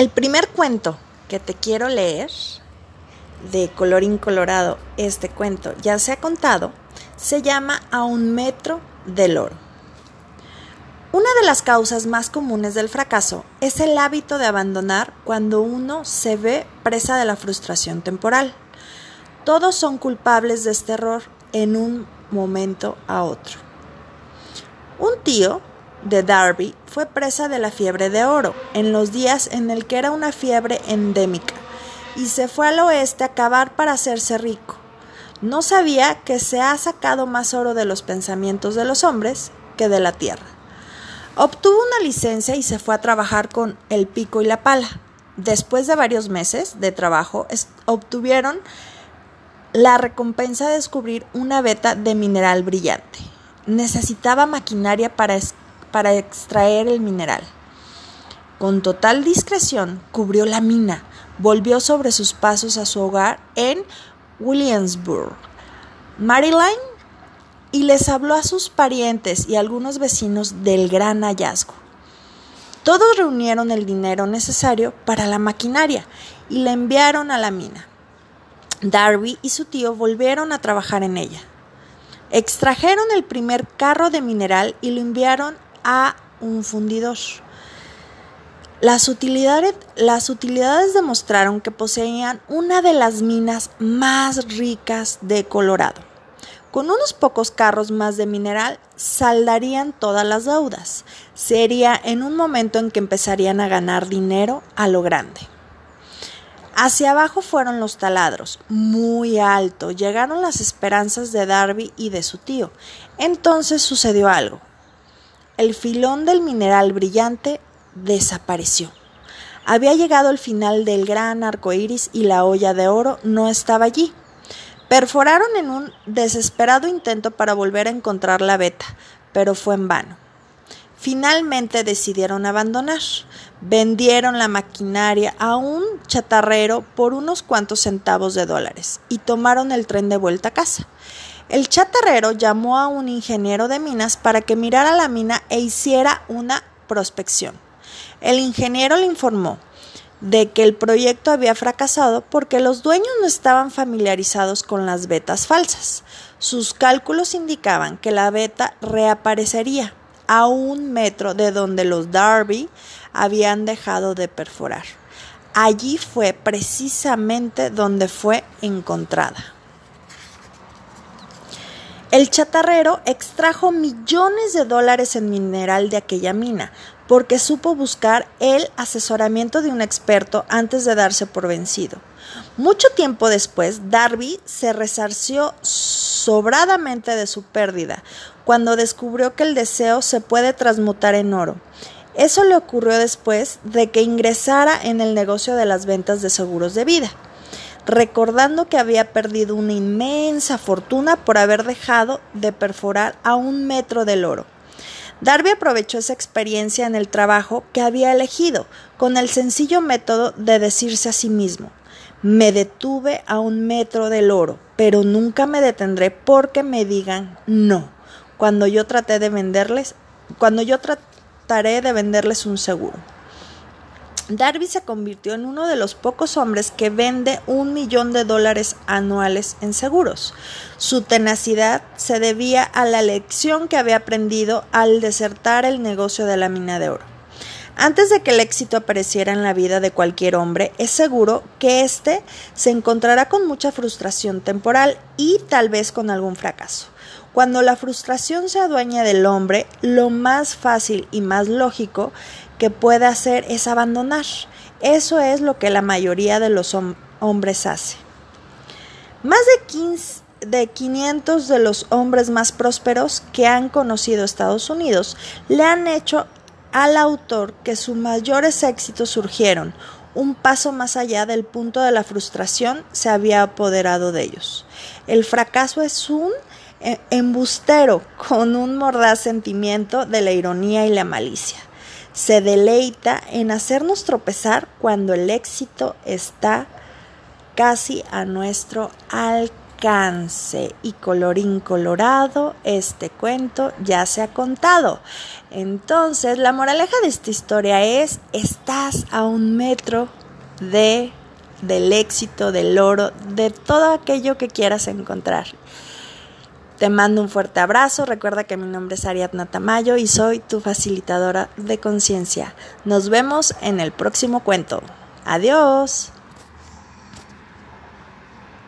El primer cuento que te quiero leer, de colorín colorado, este cuento ya se ha contado, se llama A un metro del oro. Una de las causas más comunes del fracaso es el hábito de abandonar cuando uno se ve presa de la frustración temporal. Todos son culpables de este error en un momento a otro. Un tío de Darby fue presa de la fiebre de oro en los días en el que era una fiebre endémica y se fue al oeste a cavar para hacerse rico. No sabía que se ha sacado más oro de los pensamientos de los hombres que de la tierra. Obtuvo una licencia y se fue a trabajar con el pico y la pala. Después de varios meses de trabajo, obtuvieron la recompensa de descubrir una veta de mineral brillante. Necesitaba maquinaria para para extraer el mineral. Con total discreción cubrió la mina, volvió sobre sus pasos a su hogar en Williamsburg, Maryland, y les habló a sus parientes y algunos vecinos del gran hallazgo. Todos reunieron el dinero necesario para la maquinaria y la enviaron a la mina. Darby y su tío volvieron a trabajar en ella. Extrajeron el primer carro de mineral y lo enviaron a un fundidor. Las utilidades, las utilidades demostraron que poseían una de las minas más ricas de Colorado. Con unos pocos carros más de mineral saldarían todas las deudas. Sería en un momento en que empezarían a ganar dinero a lo grande. Hacia abajo fueron los taladros, muy alto. Llegaron las esperanzas de Darby y de su tío. Entonces sucedió algo el filón del mineral brillante desapareció. Había llegado el final del gran arco iris y la olla de oro no estaba allí. Perforaron en un desesperado intento para volver a encontrar la veta, pero fue en vano. Finalmente decidieron abandonar. Vendieron la maquinaria a un chatarrero por unos cuantos centavos de dólares y tomaron el tren de vuelta a casa. El chatarrero llamó a un ingeniero de minas para que mirara la mina e hiciera una prospección. El ingeniero le informó de que el proyecto había fracasado porque los dueños no estaban familiarizados con las vetas falsas. Sus cálculos indicaban que la veta reaparecería a un metro de donde los Darby habían dejado de perforar. Allí fue precisamente donde fue encontrada. El chatarrero extrajo millones de dólares en mineral de aquella mina, porque supo buscar el asesoramiento de un experto antes de darse por vencido. Mucho tiempo después, Darby se resarció sobradamente de su pérdida, cuando descubrió que el deseo se puede transmutar en oro. Eso le ocurrió después de que ingresara en el negocio de las ventas de seguros de vida recordando que había perdido una inmensa fortuna por haber dejado de perforar a un metro del oro. Darby aprovechó esa experiencia en el trabajo que había elegido, con el sencillo método de decirse a sí mismo me detuve a un metro del oro, pero nunca me detendré porque me digan no. Cuando yo traté de venderles, cuando yo trataré de venderles un seguro. Darby se convirtió en uno de los pocos hombres que vende un millón de dólares anuales en seguros. Su tenacidad se debía a la lección que había aprendido al desertar el negocio de la mina de oro. Antes de que el éxito apareciera en la vida de cualquier hombre, es seguro que éste se encontrará con mucha frustración temporal y tal vez con algún fracaso. Cuando la frustración se adueña del hombre, lo más fácil y más lógico que puede hacer es abandonar. Eso es lo que la mayoría de los hombres hace. Más de, 15, de 500 de los hombres más prósperos que han conocido Estados Unidos le han hecho al autor que sus mayores éxitos surgieron un paso más allá del punto de la frustración se había apoderado de ellos. El fracaso es un eh, embustero con un mordaz sentimiento de la ironía y la malicia se deleita en hacernos tropezar cuando el éxito está casi a nuestro alcance. y colorín colorado, este cuento ya se ha contado. Entonces, la moraleja de esta historia es, estás a un metro de del éxito, del oro, de todo aquello que quieras encontrar. Te mando un fuerte abrazo, recuerda que mi nombre es Ariadna Tamayo y soy tu facilitadora de conciencia. Nos vemos en el próximo cuento. Adiós.